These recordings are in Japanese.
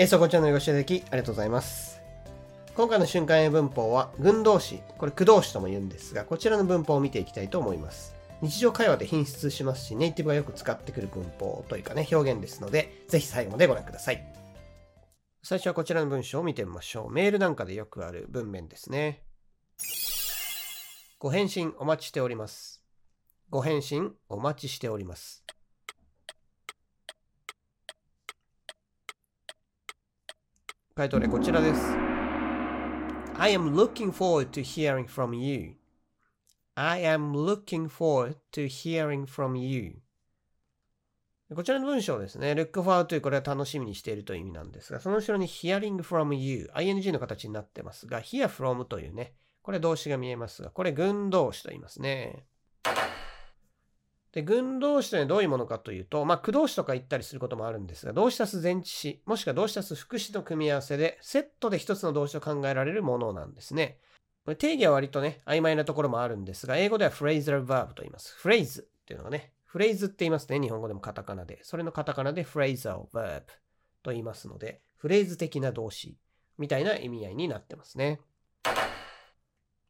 えー、そこちゃんのご視聴いただきありがとうございます。今回の瞬間英文法は、群動詞、これ駆動詞とも言うんですが、こちらの文法を見ていきたいと思います。日常会話で品質しますし、ネイティブがよく使ってくる文法というかね、表現ですので、ぜひ最後までご覧ください。最初はこちらの文章を見てみましょう。メールなんかでよくある文面ですね。ご返信お待ちしております。ご返信お待ちしております。回答例こちらです。I am looking forward to hearing from you. I am looking forward to hearing from you. こちらの文章ですね。look forward というこれは楽しみにしているという意味なんですが、その後ろに hearing from you、ing の形になってますが、hear from というね、これ動詞が見えますが、これ群動詞と言いますね。で、群動詞というのはどういうものかというと、まあ、駆動詞とか言ったりすることもあるんですが、動詞足す前置詞、もしくは動詞足す副詞の組み合わせで、セットで一つの動詞と考えられるものなんですね。これ定義は割とね、曖昧なところもあるんですが、英語では phrasal verb と言います。フレーズっていうのがね、フレーズって言いますね。日本語でもカタカナで。それのカタカナで phrasal verb と言いますので、フレーズ的な動詞みたいな意味合いになってますね。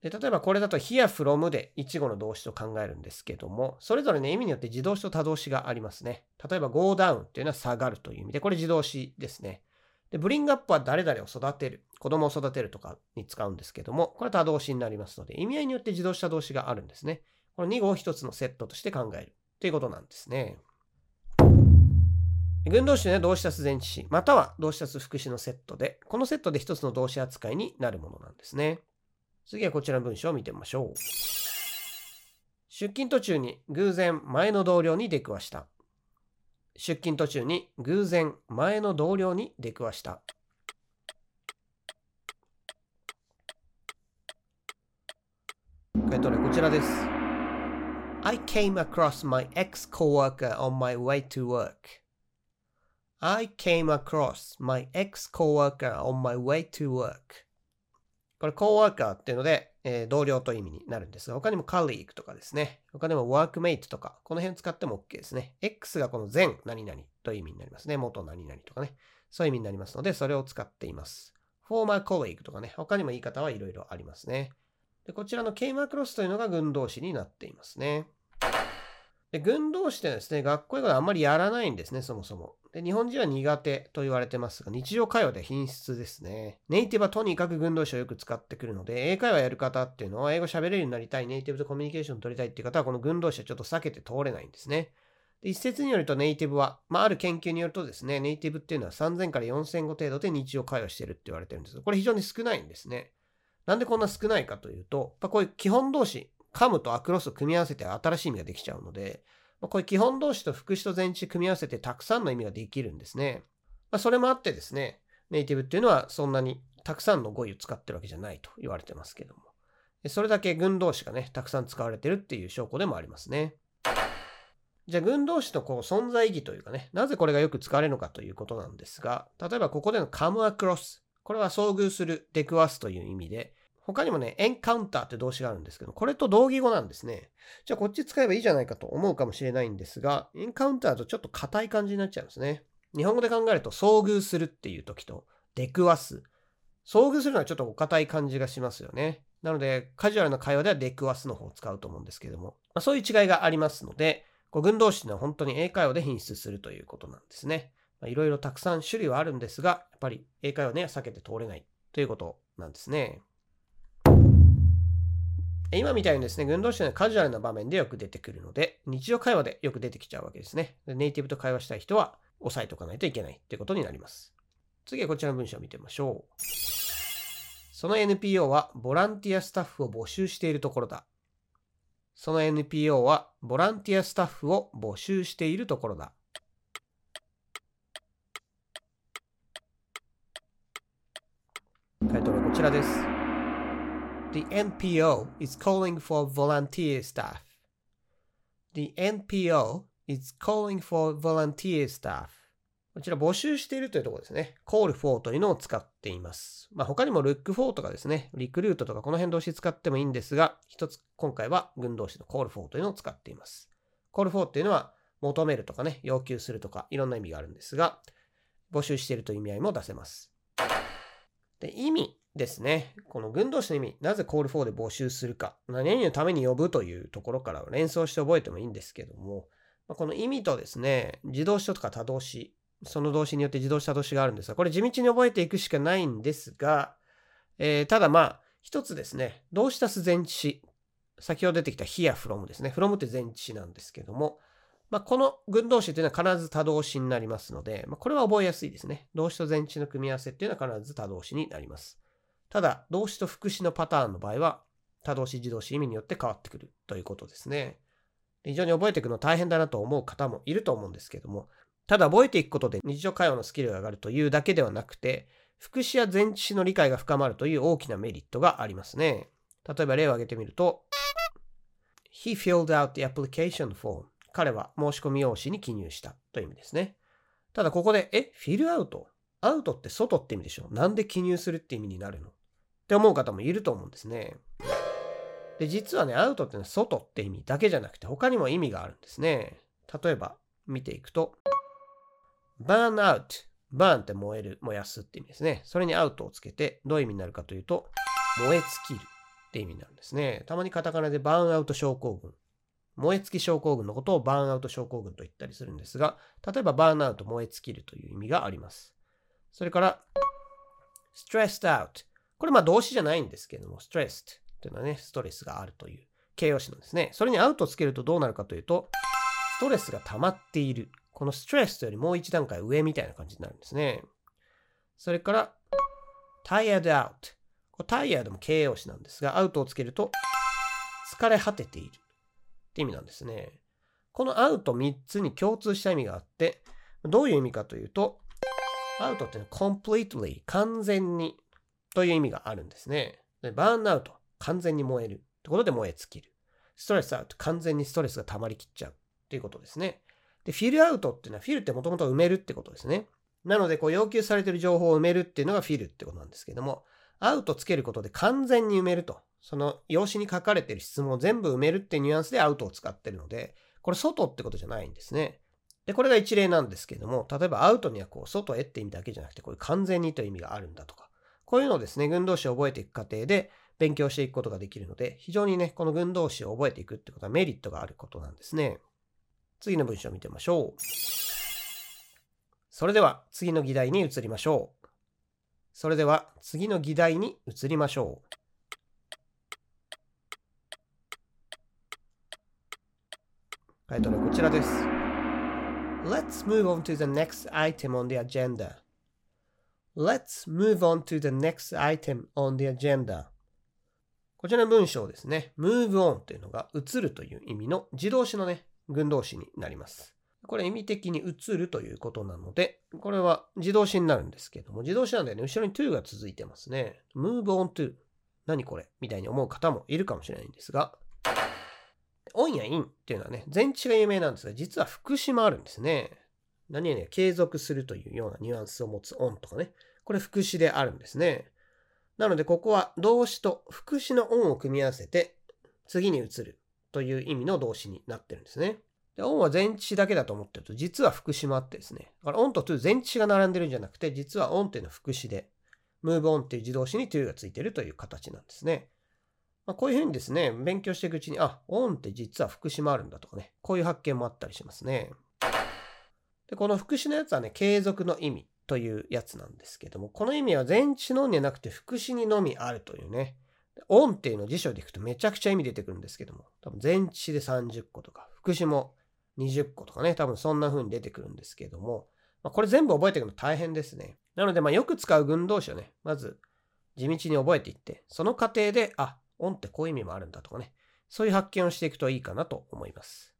で例えばこれだと hear from で一語の動詞と考えるんですけども、それぞれね、意味によって自動詞と他動詞がありますね。例えば go down っていうのは下がるという意味で、これ自動詞ですね。で、bring up は誰々を育てる、子供を育てるとかに使うんですけども、これは他動詞になりますので、意味合いによって自動詞他動詞があるんですね。この2語を1つのセットとして考えるということなんですね。群動詞というのは動詞足す前置詞、または動詞足す副詞のセットで、このセットで1つの動詞扱いになるものなんですね。次はこちらの文章を見てみましょう。出勤途中に偶然前の同僚に出くわした。出勤途中に偶然前の同僚に出くわした。回答例こちらです。I came across my ex-coworker on my way to work. I came across my ex-coworker on my way to work. これ、コーワーカーっていうので、えー同僚という意味になるんですが、他にも colleague とかですね。他にも workmate とか、この辺使っても OK ですね。X がこの前何々という意味になりますね。元何々とかね。そういう意味になりますので、それを使っています。former colleague とかね。他にも言い方はいろいろありますね。で、こちらの came across というのが群動詞になっていますね。で、群動詞ってですね、学校英語であんまりやらないんですね、そもそも。で、日本人は苦手と言われてますが、日常会話で品質ですね。ネイティブはとにかく群動詞をよく使ってくるので、英会話やる方っていうのは、英語喋れるようになりたい、ネイティブとコミュニケーション取りたいっていう方は、この群動詞はちょっと避けて通れないんですね。で一説によるとネイティブは、まあ、ある研究によるとですね、ネイティブっていうのは3000から4000語程度で日常会話してるって言われてるんですこれ非常に少ないんですね。なんでこんな少ないかというと、やっぱこういう基本動詞、カムとアクロスを組み合わせて新しい意味ができちゃうので、こういう基本動詞と副詞と前置組み合わせてたくさんの意味ができるんですね。まあ、それもあってですね、ネイティブっていうのはそんなにたくさんの語彙を使ってるわけじゃないと言われてますけども。それだけ群動詞がね、たくさん使われてるっていう証拠でもありますね。じゃあ、群動詞のこう存在意義というかね、なぜこれがよく使われるのかということなんですが、例えばここでの come across。これは遭遇する、出くわすという意味で、他にもね、エンカウンターって動詞があるんですけど、これと同義語なんですね。じゃあこっち使えばいいじゃないかと思うかもしれないんですが、エンカウンターとちょっと硬い感じになっちゃうんですね。日本語で考えると、遭遇するっていう時と、出くわす。遭遇するのはちょっとお堅い感じがしますよね。なので、カジュアルな会話では出くわすの方を使うと思うんですけども、まあ、そういう違いがありますので、こう群動詞っていうのは本当に英会話で品質するということなんですね。いろいろたくさん種類はあるんですが、やっぱり英会話ね、避けて通れないということなんですね。今みたいにですね、群動詞はカジュアルな場面でよく出てくるので、日常会話でよく出てきちゃうわけですね。ネイティブと会話したい人は押さえておかないといけないということになります。次はこちらの文章を見てみましょう。その NPO はボランティアスタッフを募集しているところだ。その NPO はボランティアスタッフを募集しているところだ。回答はこちらです。The NPO is calling for volunteer staff. The NPO is calling for volunteer staff. こちら募集しているというところですね。call for というのを使っています。まあ他にも look for とかですね、リクルートとかこの辺動詞使ってもいいんですが、一つ今回は群動詞の call for というのを使っています。call for っていうのは求めるとかね、要求するとかいろんな意味があるんですが、募集しているという意味合いも出せます。で、意味ですね。この群動詞の意味、なぜ call for で募集するか、何々のために呼ぶというところから連想して覚えてもいいんですけども、この意味とですね、自動詞とか他動詞、その動詞によって自動詞他動詞があるんですが、これ地道に覚えていくしかないんですが、えー、ただまあ、一つですね、動詞足す前置詞、先ほど出てきた here from ですね。from って前置詞なんですけども、まあ、この群動詞というのは必ず他動詞になりますので、まあ、これは覚えやすいですね。動詞と前置詞の組み合わせっていうのは必ず他動詞になります。ただ、動詞と副詞のパターンの場合は、他動詞、自動詞、意味によって変わってくるということですね。非常に覚えていくの大変だなと思う方もいると思うんですけども、ただ覚えていくことで日常会話のスキルが上がるというだけではなくて、副詞や前置詞の理解が深まるという大きなメリットがありますね。例えば例を挙げてみると、He filled out the application form. 彼は申し込み用紙に記入したという意味ですね。ただここで、え、フィルアウトアウトって外って意味でしょ？なんで記入するって意味になるの？って思う方もいると思うんですね。で、実はね、アウトってのは外って意味だけじゃなくて他にも意味があるんですね。例えば見ていくと、burn out。burn って燃える、燃やすって意味ですね。それにアウトをつけてどういう意味になるかというと、燃え尽きるって意味になるんですね。たまにカタカナでバーンアウト症候群燃え尽き症候群のことをバーンアウト症候群と言ったりするんですが、例えばバーンアウト燃え尽きるという意味があります。それから、stressed out。これまあ動詞じゃないんですけども、stressed というのはね、ストレスがあるという形容詞なんですね。それにアウトつけるとどうなるかというと、ストレスが溜まっている。このストレスよりもう一段階上みたいな感じになるんですね。それから、tired out。これ tired も形容詞なんですが、アウトをつけると、疲れ果てている。って意味なんですね。このアウト3つに共通した意味があって、どういう意味かというと、アウトっていうのは completely 完全にという意味があるんですね。でバーンアウト完全に燃えるってことで燃え尽きる。ストレスアウト完全にストレスが溜まりきっちゃうっていうことですね。で、フィルアウトっていうのはフィルってもともと埋めるってことですね。なので、こう要求されている情報を埋めるっていうのがフィルってことなんですけども、アウトつけることで完全に埋めると。その用紙に書かれている質問を全部埋めるっていうニュアンスでアウトを使ってるので、これ外ってことじゃないんですね。で、これが一例なんですけども、例えばアウトにはこう外へって意味だけじゃなくて、こういう完全にという意味があるんだとか、こういうのをですね、群動詞を覚えていく過程で勉強していくことができるので、非常にね、この群動詞を覚えていくってことはメリットがあることなんですね。次の文章を見てみましょう。それでは次の議題に移りましょう。それでは次の議題に移りましょう。タイトルはこちらです。Let's move on to the next item on the agenda. Let's move on to the next item on the agenda. こちらの文章ですね。move on というのが移るという意味の自動詞のね、群動詞になります。これ意味的に移るということなので、これは自動詞になるんですけども、自動詞なんでね、後ろに to が続いてますね。move on to 何これ？みたいに思う方もいるかもしれないんですが、オンやインっていうのはね、前置が有名なんですが、実は副詞もあるんですね。何々継続するというようなニュアンスを持つオンとかね。これ副詞であるんですね。なので、ここは動詞と副詞のオンを組み合わせて、次に移るという意味の動詞になってるんですね。で、オンは前置詞だけだと思ってると、実は副詞もあってですね。だから、オンとトゥ前置詞が並んでるんじゃなくて、実はオンっていうのは副詞で、move on っていう自動詞に to がついてるという形なんですね。まあ、こういうふうにですね、勉強していくうちに、あ、オンって実は副詞もあるんだとかね、こういう発見もあったりしますね。で、この副詞のやつはね、継続の意味というやつなんですけども、この意味は前置のみじゃなくて副詞にのみあるというね。オンっていうのを辞書でいくとめちゃくちゃ意味出てくるんですけども、多分前置で30個とか、副詞も20個とかね、多分そんな風に出てくるんですけども、まあ、これ全部覚えていくの大変ですね。なので、まよく使う群動詞をね、まず地道に覚えていって、その過程で、あ、オンってこういう意味もあるんだとかね、そういう発見をしていくといいかなと思います。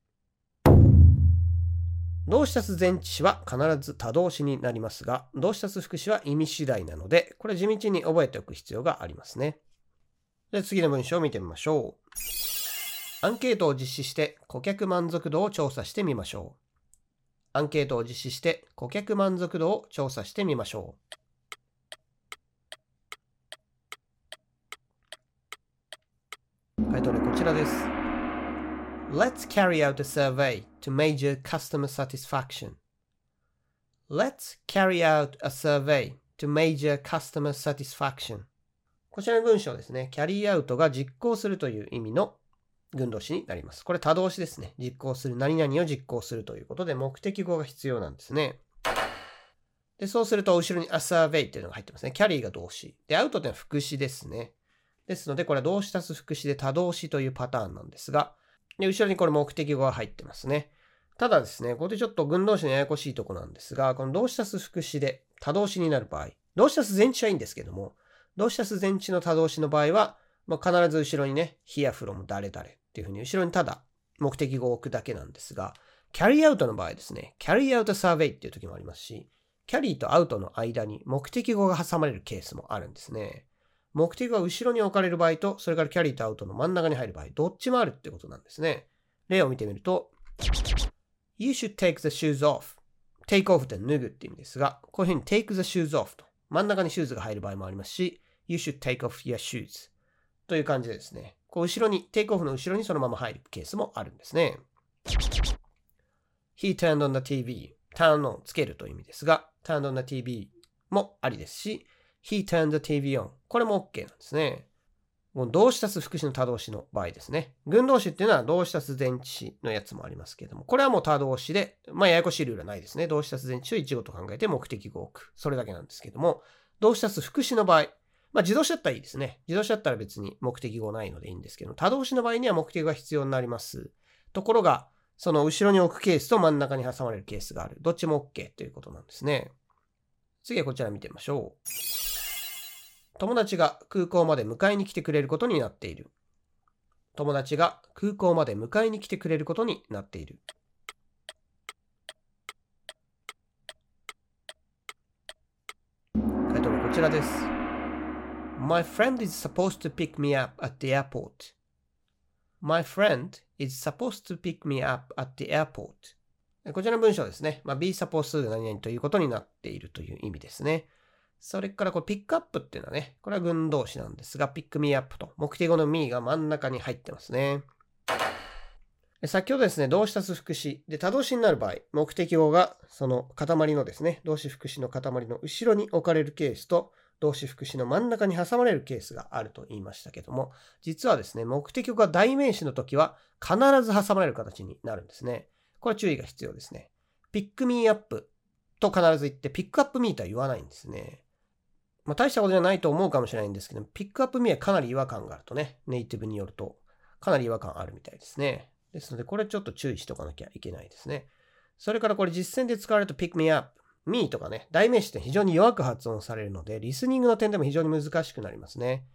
動詞足す前置詞は必ず他動詞になりますが、動詞足す副詞は意味次第なので、これ地道に覚えておく必要がありますね。で次の文章を見てみましょう。アンケートを実施して顧客満足度を調査してみましょう。アンケートを実施して顧客満足度を調査してみましょう。タイトルこちらです。Let's carry out a survey to measure customer satisfaction. Let's carry out a survey to measure customer satisfaction. こちらの文章ですね。carry out が実行するという意味の群動詞になります。これ多動詞ですね。実行する、何々を実行するということで目的語が必要なんですね。で、そうすると後ろに a survey っていうのが入ってますね。carry が動詞。で、out っていうのは副詞ですね。ですので、これは動詞足す副詞で多動詞というパターンなんですが、で、後ろにこれ目的語が入ってますね。ただですね、ここでちょっと群動詞のややこしいとこなんですが、この動詞足す副詞で多動詞になる場合、動詞足す前置はいいんですけども、動詞足す前置の多動詞の場合は、まあ、必ず後ろにね、here from 誰々っていうふうに後ろにただ目的語を置くだけなんですが、carry out の場合ですね、carry out survey っていう時もありますし、carry と out の間に目的語が挟まれるケースもあるんですね。目的語が後ろに置かれる場合と、それから carry と out の真ん中に入る場合、どっちもあるってことなんですね。例を見てみると、You should take the shoes off. take off って脱ぐって意味ですが、こういうふうに take the shoes off と真ん中にシューズが入る場合もありますし、You should take off your shoes という感じでですね、こう後ろに、take off の後ろにそのまま入るケースもあるんですね。He turned on the TV. turn on つけるという意味ですが、turned on the TV もありですし、He turned the TV on これも OK なんですね。もう動詞足す副詞の他動詞の場合ですね。群動詞っていうのは動詞足す前置詞のやつもありますけれども、これはもう他動詞で、まあややこしいルールはないですね。動詞足す前置詞を一語と考えて目的語を置く。それだけなんですけども、動詞足す副詞の場合、まあ自動詞だったらいいですね。自動詞だったら別に目的語ないのでいいんですけど、他動詞の場合には目的が必要になります。ところが、その後ろに置くケースと真ん中に挟まれるケースがある。どっちも OK ということなんですね。次はこちら見てみましょう。友達が空港まで迎えに来てくれることになっている。友達が空港まで迎えに来てくれることになっている。回答はこちらです。My friend is supposed to pick me up at the airport. My friend is supposed to pick me up at the airport. こちらの文章ですね。まあ、be supposed to 何々ということになっているという意味ですね。それからこれ pick up っていうのはね、これは群動詞なんですが、 pick me up と目的語の me が真ん中に入ってますね。先ほどですね、動詞足す副詞で他動詞になる場合、目的語がその塊のですね、動詞副詞の塊の後ろに置かれるケースと、動詞副詞の真ん中に挟まれるケースがあると言いましたけども、実はですね、目的語が代名詞の時は必ず挟まれる形になるんですね。これ注意が必要ですね。 pick me up と必ず言って、 pick up me とは言わないんですね。まあ、大したことじゃないと思うかもしれないんですけど、 pick up me はかなり違和感があるとね、ネイティブによると、かなり違和感あるみたいですね。ですので、これちょっと注意しとかなきゃいけないですね。それからこれ実践で使われると pick me up, me とかね、代名詞って非常に弱く発音されるので、リスニングの点でも非常に難しくなりますね。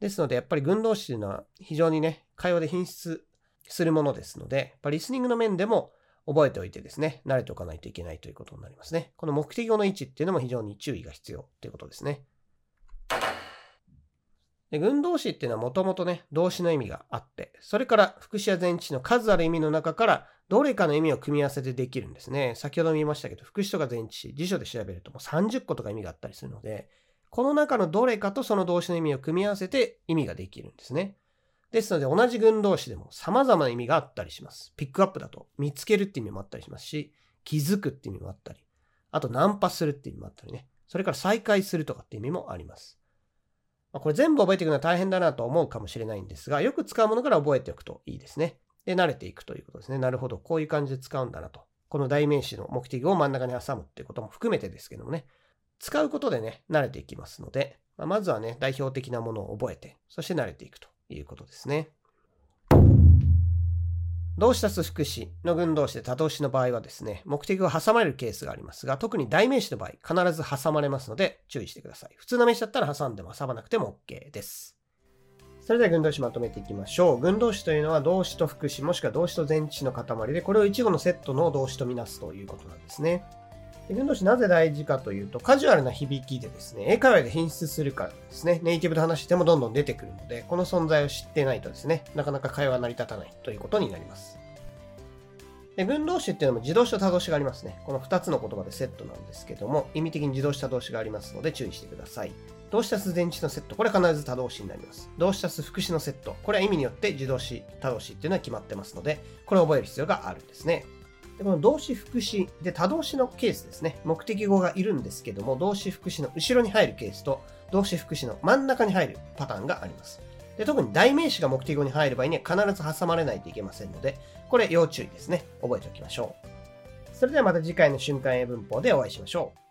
ですので、やっぱり群動詞というのは非常にね、会話で品質するものですので、やっぱリスニングの面でも覚えておいてですね、慣れておかないといけないということになりますね。この目的語の位置っていうのも非常に注意が必要ということですね。で群動詞っていうのはもともとね、動詞の意味があって、それから副詞や前置詞の数ある意味の中からどれかの意味を組み合わせてできるんですね。先ほども言いましたけど、副詞とか前置詞、辞書で調べるともう30個とか意味があったりするので、この中のどれかとその動詞の意味を組み合わせて意味ができるんですね。ですので同じ群動詞でも様々な意味があったりします。ピックアップだと見つけるって意味もあったりしますし、気づくって意味もあったり、あとナンパするって意味もあったりね。それから再開するとかって意味もあります。まあこれ全部覚えていくのは大変だなと思うかもしれないんですが、よく使うものから覚えておくといいですね。で、慣れていくということですね。なるほど。こういう感じで使うんだなと。この代名詞の目的を真ん中に挟むっていうことも含めてですけどもね。使うことでね、慣れていきますので、まあまずはね、代表的なものを覚えて、そして慣れていくということですね。動詞足す副詞の群動詞で多動詞の場合はですね、目的が挟まれるケースがありますが、特に代名詞の場合、必ず挟まれますので注意してください。普通の名詞だったら挟んでも挟まなくても OK です。それでは群動詞まとめていきましょう。群動詞というのは動詞と副詞もしくは動詞と前置詞の塊で、これを一語のセットの動詞とみなすということなんですね。群動詞なぜ大事かというと、カジュアルな響きでですね、英会話で品質するからですね、ネイティブで話してもどんどん出てくるので、この存在を知ってないとですね、なかなか会話成り立たないということになります。で分動詞っていうのも自動詞と他動詞がありますね。この2つの言葉でセットなんですけども、意味的に自動詞多動詞がありますので注意してください。動詞足す前置詞のセット、これは必ず多動詞になります。動詞足す副詞のセット、これは意味によって自動詞、多動詞っていうのは決まってますので、これを覚える必要があるんですね。でこの動詞副詞で他動詞のケースですね。目的語がいるんですけども、動詞副詞の後ろに入るケースと、動詞副詞の真ん中に入るパターンがあります。で特に代名詞が目的語に入る場合には必ず挟まれないといけませんので、これ要注意ですね。覚えておきましょう。それではまた次回の瞬間英文法でお会いしましょう。